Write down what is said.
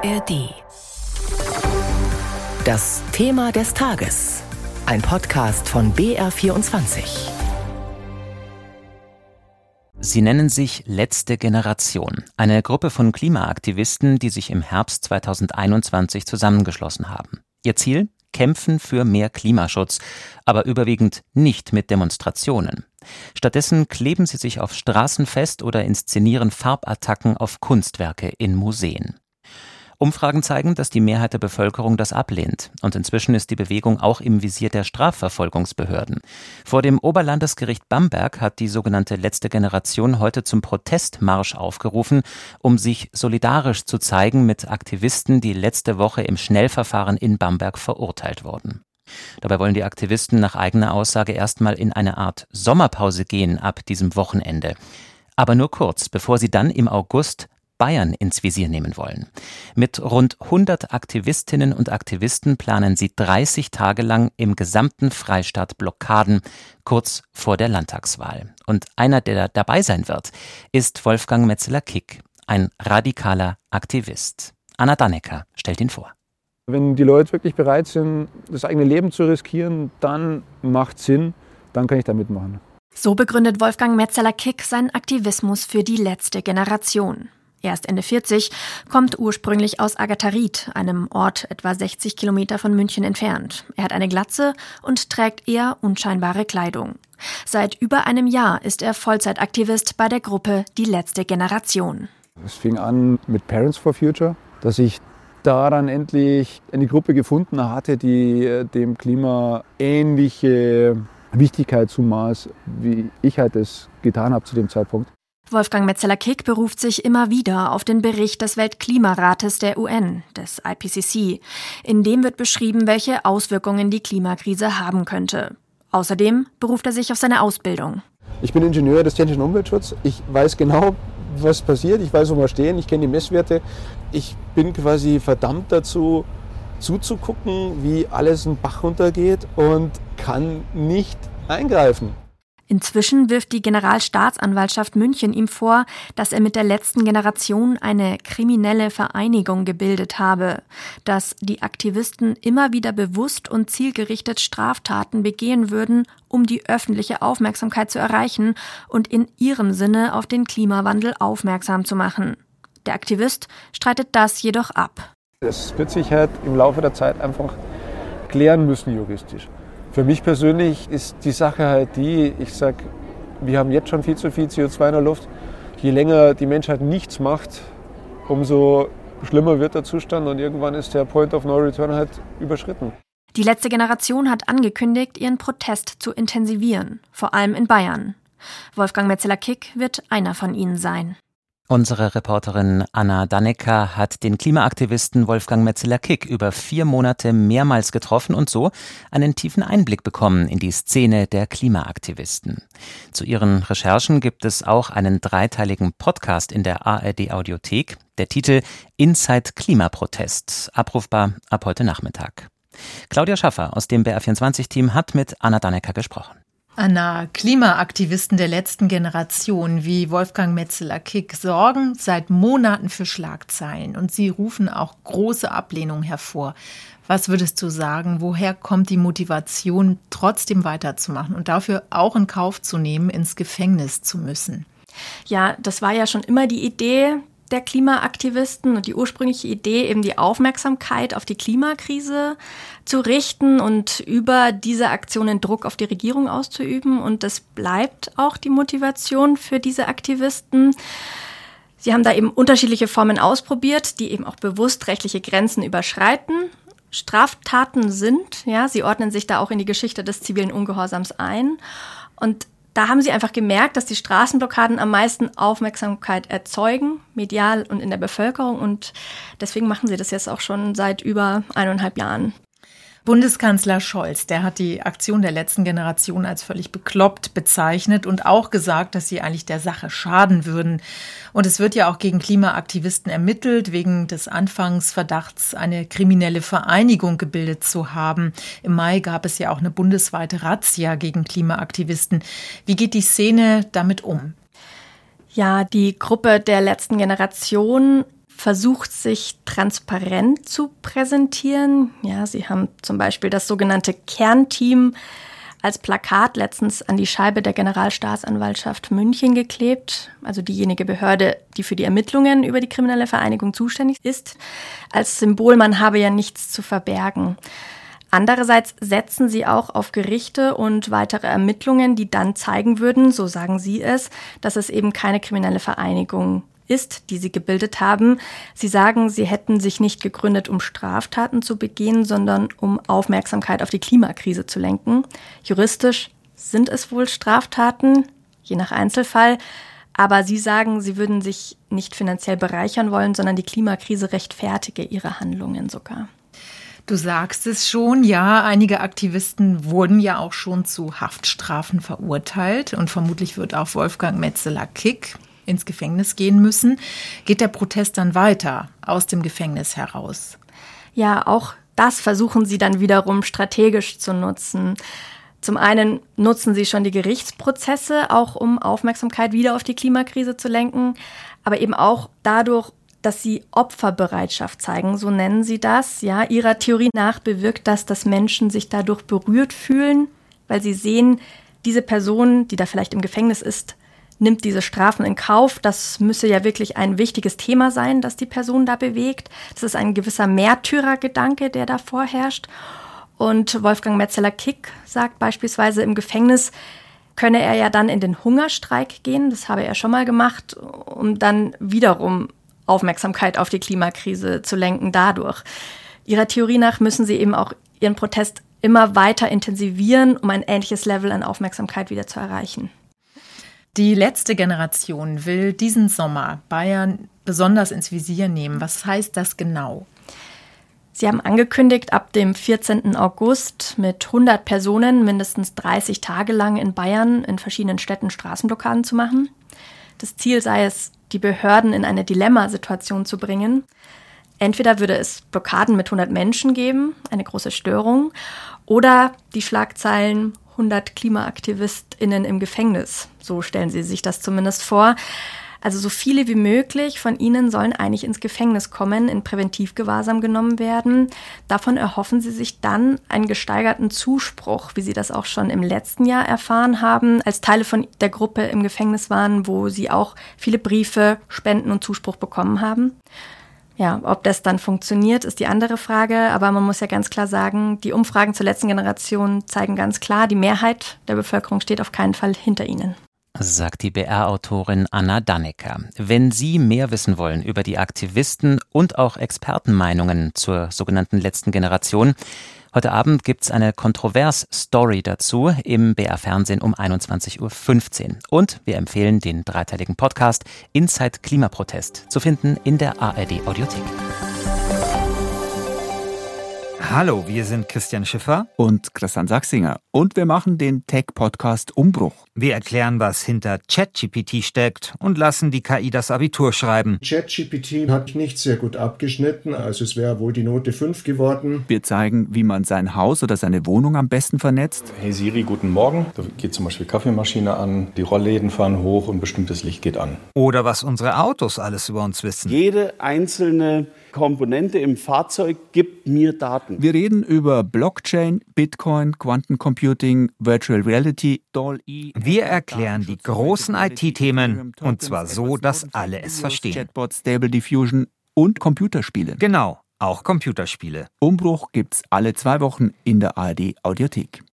ARD. Das Thema des Tages. Ein Podcast von BR24. Sie nennen sich Letzte Generation, eine Gruppe von Klimaaktivisten, die sich im Herbst 2021 zusammengeschlossen haben. Ihr Ziel? Kämpfen für mehr Klimaschutz, aber überwiegend nicht mit Demonstrationen. Stattdessen kleben sie sich auf Straßen fest oder inszenieren Farbattacken auf Kunstwerke in Museen. Umfragen zeigen, dass die Mehrheit der Bevölkerung das ablehnt. Und inzwischen ist die Bewegung auch im Visier der Strafverfolgungsbehörden. Vor dem Oberlandesgericht Bamberg hat die sogenannte letzte Generation heute zum Protestmarsch aufgerufen, um sich solidarisch zu zeigen mit Aktivisten, die letzte Woche im Schnellverfahren in Bamberg verurteilt wurden. Dabei wollen die Aktivisten nach eigener Aussage erstmal in eine Art Sommerpause gehen ab diesem Wochenende. Aber nur kurz, bevor sie dann im August Bayern ins Visier nehmen wollen. Mit rund 100 Aktivistinnen und Aktivisten planen sie 30 Tage lang im gesamten Freistaat Blockaden kurz vor der Landtagswahl. Und einer, der dabei sein wird, ist Wolfgang Metzeler-Kick, ein radikaler Aktivist. Anna Dannecker stellt ihn vor. Wenn die Leute wirklich bereit sind, das eigene Leben zu riskieren, dann macht Sinn, dann kann ich da mitmachen. So begründet Wolfgang Metzeler-Kick seinen Aktivismus für die letzte Generation. Er ist Ende 40, kommt ursprünglich aus Agatharit, einem Ort etwa 60 Kilometer von München entfernt. Er hat eine Glatze und trägt eher unscheinbare Kleidung. Seit über einem Jahr ist er Vollzeitaktivist bei der Gruppe Die letzte Generation. Es fing an mit Parents for Future, dass ich daran endlich eine Gruppe gefunden hatte, die äh, dem Klima ähnliche Wichtigkeit zumaß, wie ich halt es getan habe zu dem Zeitpunkt. Wolfgang Metzeler-Kick beruft sich immer wieder auf den Bericht des Weltklimarates der UN, des IPCC. In dem wird beschrieben, welche Auswirkungen die Klimakrise haben könnte. Außerdem beruft er sich auf seine Ausbildung. Ich bin Ingenieur des technischen Umweltschutzes. Ich weiß genau, was passiert. Ich weiß, wo wir stehen. Ich kenne die Messwerte. Ich bin quasi verdammt dazu, zuzugucken, wie alles einen Bach runtergeht und kann nicht eingreifen. Inzwischen wirft die Generalstaatsanwaltschaft München ihm vor, dass er mit der letzten Generation eine kriminelle Vereinigung gebildet habe, dass die Aktivisten immer wieder bewusst und zielgerichtet Straftaten begehen würden, um die öffentliche Aufmerksamkeit zu erreichen und in ihrem Sinne auf den Klimawandel aufmerksam zu machen. Der Aktivist streitet das jedoch ab. Das wird sich halt im Laufe der Zeit einfach klären müssen juristisch. Für mich persönlich ist die Sache halt die, ich sage, wir haben jetzt schon viel zu viel CO2 in der Luft. Je länger die Menschheit nichts macht, umso schlimmer wird der Zustand und irgendwann ist der Point of No Return halt überschritten. Die letzte Generation hat angekündigt, ihren Protest zu intensivieren, vor allem in Bayern. Wolfgang Metzeler-Kick wird einer von ihnen sein. Unsere Reporterin Anna Dannecker hat den Klimaaktivisten Wolfgang Metzeler-Kick über vier Monate mehrmals getroffen und so einen tiefen Einblick bekommen in die Szene der Klimaaktivisten. Zu ihren Recherchen gibt es auch einen dreiteiligen Podcast in der ARD Audiothek. Der Titel Inside Klimaprotest, abrufbar ab heute Nachmittag. Claudia Schaffer aus dem BR24-Team hat mit Anna Dannecker gesprochen. Anna, Klimaaktivisten der letzten Generation wie Wolfgang Metzeler-Kick sorgen seit Monaten für Schlagzeilen und sie rufen auch große Ablehnung hervor. Was würdest du sagen, woher kommt die Motivation, trotzdem weiterzumachen und dafür auch in Kauf zu nehmen, ins Gefängnis zu müssen? Ja, das war ja schon immer die Idee der Klimaaktivisten und die ursprüngliche Idee, eben die Aufmerksamkeit auf die Klimakrise zu richten und über diese Aktionen Druck auf die Regierung auszuüben. Und das bleibt auch die Motivation für diese Aktivisten. Sie haben da eben unterschiedliche Formen ausprobiert, die eben auch bewusst rechtliche Grenzen überschreiten. Straftaten sind, ja, sie ordnen sich da auch in die Geschichte des zivilen Ungehorsams ein. Und da haben sie einfach gemerkt, dass die Straßenblockaden am meisten Aufmerksamkeit erzeugen, medial und in der Bevölkerung. Und deswegen machen sie das jetzt auch schon seit über eineinhalb Jahren. Bundeskanzler Scholz, der hat die Aktion der letzten Generation als völlig bekloppt bezeichnet und auch gesagt, dass sie eigentlich der Sache schaden würden. Und es wird ja auch gegen Klimaaktivisten ermittelt, wegen des Anfangsverdachts, eine kriminelle Vereinigung gebildet zu haben. Im Mai gab es ja auch eine bundesweite Razzia gegen Klimaaktivisten. Wie geht die Szene damit um? Ja, die Gruppe der letzten Generation versucht, sich transparent zu präsentieren. Ja, sie haben zum Beispiel das sogenannte Kernteam als Plakat letztens an die Scheibe der Generalstaatsanwaltschaft München geklebt, also diejenige Behörde, die für die Ermittlungen über die kriminelle Vereinigung zuständig ist, als Symbol, man habe ja nichts zu verbergen. Andererseits setzen sie auch auf Gerichte und weitere Ermittlungen, die dann zeigen würden, so sagen sie es, dass es eben keine kriminelle Vereinigung ist, die sie gebildet haben. Sie sagen, sie hätten sich nicht gegründet, um Straftaten zu begehen, sondern um Aufmerksamkeit auf die Klimakrise zu lenken. Juristisch sind es wohl Straftaten, je nach Einzelfall. Aber Sie sagen, Sie würden sich nicht finanziell bereichern wollen, sondern die Klimakrise rechtfertige Ihre Handlungen sogar. Du sagst es schon, ja, einige Aktivisten wurden ja auch schon zu Haftstrafen verurteilt und vermutlich wird auch Wolfgang Metzeler-Kick ins Gefängnis gehen müssen. Geht der Protest dann weiter aus dem Gefängnis heraus? Ja, auch das versuchen sie dann wiederum strategisch zu nutzen. Zum einen nutzen sie schon die Gerichtsprozesse, auch um Aufmerksamkeit wieder auf die Klimakrise zu lenken, aber eben auch dadurch, dass sie Opferbereitschaft zeigen, so nennen sie das. Ja, ihrer Theorie nach bewirkt das, dass Menschen sich dadurch berührt fühlen, weil sie sehen, diese Person, die da vielleicht im Gefängnis ist, nimmt diese Strafen in Kauf. Das müsse ja wirklich ein wichtiges Thema sein, das die Person da bewegt. Das ist ein gewisser Märtyrergedanke, der da vorherrscht. Und Wolfgang Metzeler-Kick sagt beispielsweise im Gefängnis, könne er ja dann in den Hungerstreik gehen, das habe er schon mal gemacht, um dann wiederum Aufmerksamkeit auf die Klimakrise zu lenken dadurch. Ihrer Theorie nach müssen sie eben auch ihren Protest immer weiter intensivieren, um ein ähnliches Level an Aufmerksamkeit wieder zu erreichen. Die letzte Generation will diesen Sommer Bayern besonders ins Visier nehmen. Was heißt das genau? Sie haben angekündigt, ab dem 14. August mit 100 Personen mindestens 30 Tage lang in Bayern in verschiedenen Städten Straßenblockaden zu machen. Das Ziel sei es, die Behörden in eine Dilemmasituation zu bringen. Entweder würde es Blockaden mit 100 Menschen geben, eine große Störung, oder die Schlagzeilen 100 KlimaaktivistInnen im Gefängnis. So stellen sie sich das zumindest vor. Also so viele wie möglich von ihnen sollen eigentlich ins Gefängnis kommen, in Präventivgewahrsam genommen werden. Davon erhoffen sie sich dann einen gesteigerten Zuspruch, wie sie das auch schon im letzten Jahr erfahren haben, als Teile von der Gruppe im Gefängnis waren, wo sie auch viele Briefe, Spenden und Zuspruch bekommen haben. Ja, ob das dann funktioniert, ist die andere Frage. Aber man muss ja ganz klar sagen, die Umfragen zur letzten Generation zeigen ganz klar, die Mehrheit der Bevölkerung steht auf keinen Fall hinter ihnen. Sagt die BR-Autorin Anna Dannecker. Wenn Sie mehr wissen wollen über die Aktivisten und auch Expertenmeinungen zur sogenannten letzten Generation, Heute Abend gibt es eine Kontrovers-Story dazu im BR Fernsehen um 21.15 Uhr. Und wir empfehlen den dreiteiligen Podcast Inside Klimaprotest zu finden in der ARD Audiothek. Hallo, wir sind Christian Schiffer und Christian Sachsinger und wir machen den Tech-Podcast Umbruch. Wir erklären, was hinter ChatGPT steckt und lassen die KI das Abitur schreiben. ChatGPT hat nicht sehr gut abgeschnitten, also es wäre wohl die Note 5 geworden. Wir zeigen, wie man sein Haus oder seine Wohnung am besten vernetzt. Hey Siri, guten Morgen. Da geht zum Beispiel Kaffeemaschine an, die Rollläden fahren hoch und bestimmtes Licht geht an. Oder was unsere Autos alles über uns wissen. Jede einzelne Komponente im Fahrzeug gibt mir Daten. Wir reden über Blockchain, Bitcoin, Quantencomputing, Virtual Reality, DALL-E. Wir erklären die großen IT-Themen und zwar so, dass alle es verstehen. Chatbot, Stable Diffusion und Computerspiele. Genau, auch Computerspiele. Umbruch gibt's alle zwei Wochen in der ARD Audiothek.